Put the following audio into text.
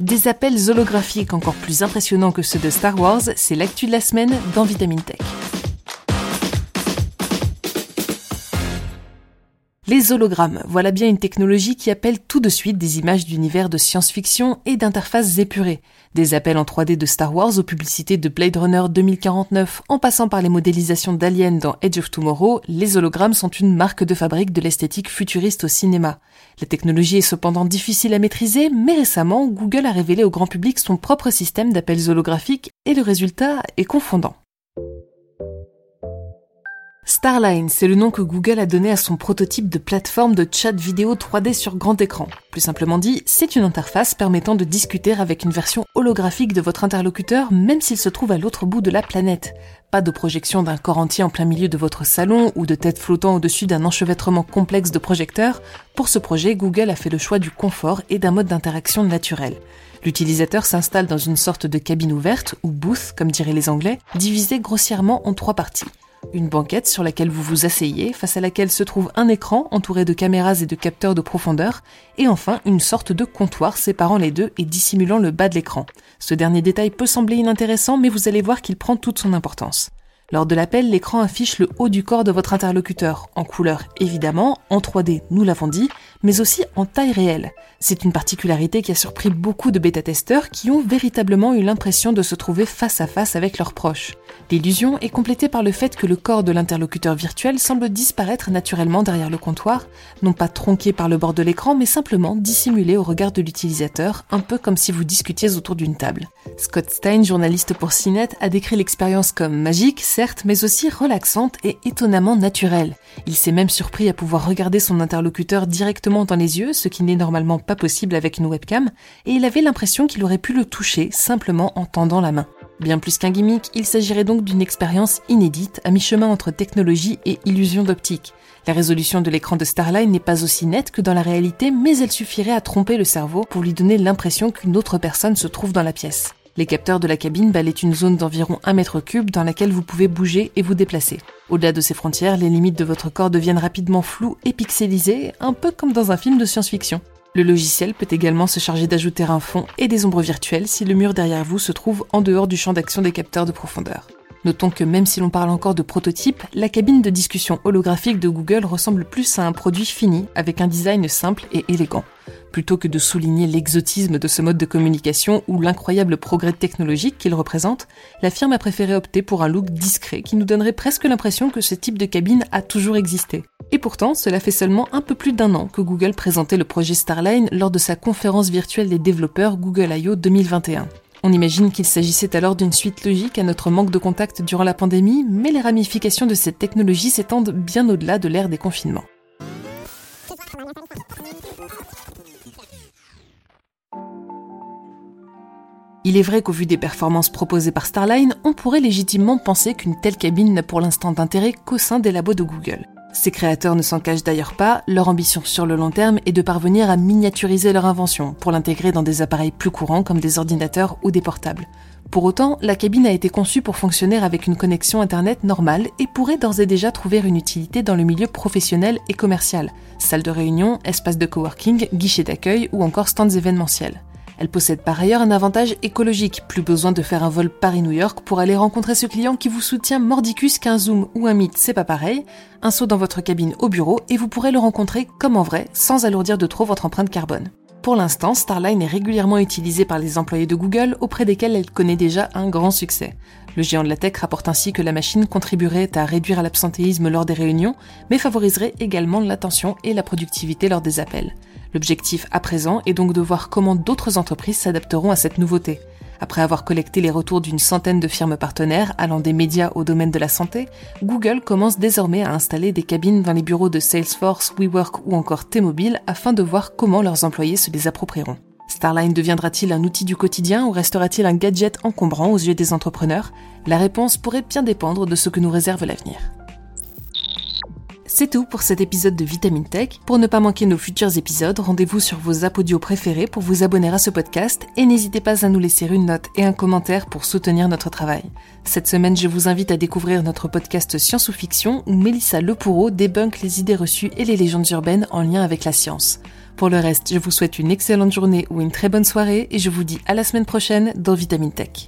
Des appels holographiques encore plus impressionnants que ceux de Star Wars, c'est l'actu de la semaine dans Vitamine Tech. Les hologrammes, voilà bien une technologie qui appelle tout de suite des images d'univers de science-fiction et d'interfaces épurées. Des appels en 3D de Star Wars aux publicités de Blade Runner 2049 en passant par les modélisations d'aliens dans Edge of Tomorrow, les hologrammes sont une marque de fabrique de l'esthétique futuriste au cinéma. La technologie est cependant difficile à maîtriser, mais récemment, Google a révélé au grand public son propre système d'appels holographiques et le résultat est confondant. Starline, c'est le nom que Google a donné à son prototype de plateforme de chat vidéo 3D sur grand écran. Plus simplement dit, c'est une interface permettant de discuter avec une version holographique de votre interlocuteur même s'il se trouve à l'autre bout de la planète. Pas de projection d'un corps entier en plein milieu de votre salon ou de tête flottant au-dessus d'un enchevêtrement complexe de projecteurs. Pour ce projet, Google a fait le choix du confort et d'un mode d'interaction naturel. L'utilisateur s'installe dans une sorte de cabine ouverte, ou booth comme diraient les Anglais, divisée grossièrement en trois parties une banquette sur laquelle vous vous asseyez, face à laquelle se trouve un écran entouré de caméras et de capteurs de profondeur, et enfin une sorte de comptoir séparant les deux et dissimulant le bas de l'écran. Ce dernier détail peut sembler inintéressant, mais vous allez voir qu'il prend toute son importance. Lors de l'appel, l'écran affiche le haut du corps de votre interlocuteur, en couleur évidemment, en 3D, nous l'avons dit, mais aussi en taille réelle. C'est une particularité qui a surpris beaucoup de bêta-testeurs qui ont véritablement eu l'impression de se trouver face à face avec leurs proches. L'illusion est complétée par le fait que le corps de l'interlocuteur virtuel semble disparaître naturellement derrière le comptoir, non pas tronqué par le bord de l'écran, mais simplement dissimulé au regard de l'utilisateur, un peu comme si vous discutiez autour d'une table. Scott Stein, journaliste pour CNET, a décrit l'expérience comme magique, certes, mais aussi relaxante et étonnamment naturelle. Il s'est même surpris à pouvoir regarder son interlocuteur directement dans les yeux, ce qui n'est normalement pas possible avec une webcam, et il avait l'impression qu'il aurait pu le toucher simplement en tendant la main. Bien plus qu'un gimmick, il s'agirait donc d'une expérience inédite à mi-chemin entre technologie et illusion d'optique. La résolution de l'écran de Starline n'est pas aussi nette que dans la réalité, mais elle suffirait à tromper le cerveau pour lui donner l'impression qu'une autre personne se trouve dans la pièce. Les capteurs de la cabine balaient une zone d'environ 1 mètre cube dans laquelle vous pouvez bouger et vous déplacer. Au-delà de ces frontières, les limites de votre corps deviennent rapidement floues et pixelisées, un peu comme dans un film de science-fiction. Le logiciel peut également se charger d'ajouter un fond et des ombres virtuelles si le mur derrière vous se trouve en dehors du champ d'action des capteurs de profondeur. Notons que même si l'on parle encore de prototype, la cabine de discussion holographique de Google ressemble plus à un produit fini avec un design simple et élégant. Plutôt que de souligner l'exotisme de ce mode de communication ou l'incroyable progrès technologique qu'il représente, la firme a préféré opter pour un look discret qui nous donnerait presque l'impression que ce type de cabine a toujours existé. Et pourtant, cela fait seulement un peu plus d'un an que Google présentait le projet Starline lors de sa conférence virtuelle des développeurs Google I.O. 2021. On imagine qu'il s'agissait alors d'une suite logique à notre manque de contact durant la pandémie, mais les ramifications de cette technologie s'étendent bien au-delà de l'ère des confinements. Il est vrai qu'au vu des performances proposées par Starline, on pourrait légitimement penser qu'une telle cabine n'a pour l'instant d'intérêt qu'au sein des labos de Google. Ces créateurs ne s'en cachent d'ailleurs pas, leur ambition sur le long terme est de parvenir à miniaturiser leur invention pour l'intégrer dans des appareils plus courants comme des ordinateurs ou des portables. Pour autant, la cabine a été conçue pour fonctionner avec une connexion Internet normale et pourrait d'ores et déjà trouver une utilité dans le milieu professionnel et commercial, salle de réunion, espace de coworking, guichet d'accueil ou encore stands événementiels. Elle possède par ailleurs un avantage écologique, plus besoin de faire un vol Paris-New York pour aller rencontrer ce client qui vous soutient mordicus qu'un Zoom ou un Meet, c'est pas pareil. Un saut dans votre cabine au bureau et vous pourrez le rencontrer comme en vrai, sans alourdir de trop votre empreinte carbone. Pour l'instant, Starline est régulièrement utilisée par les employés de Google auprès desquels elle connaît déjà un grand succès. Le géant de la tech rapporte ainsi que la machine contribuerait à réduire l'absentéisme lors des réunions, mais favoriserait également l'attention et la productivité lors des appels. L'objectif à présent est donc de voir comment d'autres entreprises s'adapteront à cette nouveauté. Après avoir collecté les retours d'une centaine de firmes partenaires allant des médias au domaine de la santé, Google commence désormais à installer des cabines dans les bureaux de Salesforce, WeWork ou encore T-Mobile afin de voir comment leurs employés se les approprieront. Starline deviendra-t-il un outil du quotidien ou restera-t-il un gadget encombrant aux yeux des entrepreneurs? La réponse pourrait bien dépendre de ce que nous réserve l'avenir. C'est tout pour cet épisode de Vitamine Tech. Pour ne pas manquer nos futurs épisodes, rendez-vous sur vos audio préférés pour vous abonner à ce podcast et n'hésitez pas à nous laisser une note et un commentaire pour soutenir notre travail. Cette semaine, je vous invite à découvrir notre podcast Science ou Fiction où Mélissa Lepoureau débunk les idées reçues et les légendes urbaines en lien avec la science. Pour le reste, je vous souhaite une excellente journée ou une très bonne soirée et je vous dis à la semaine prochaine dans Vitamine Tech.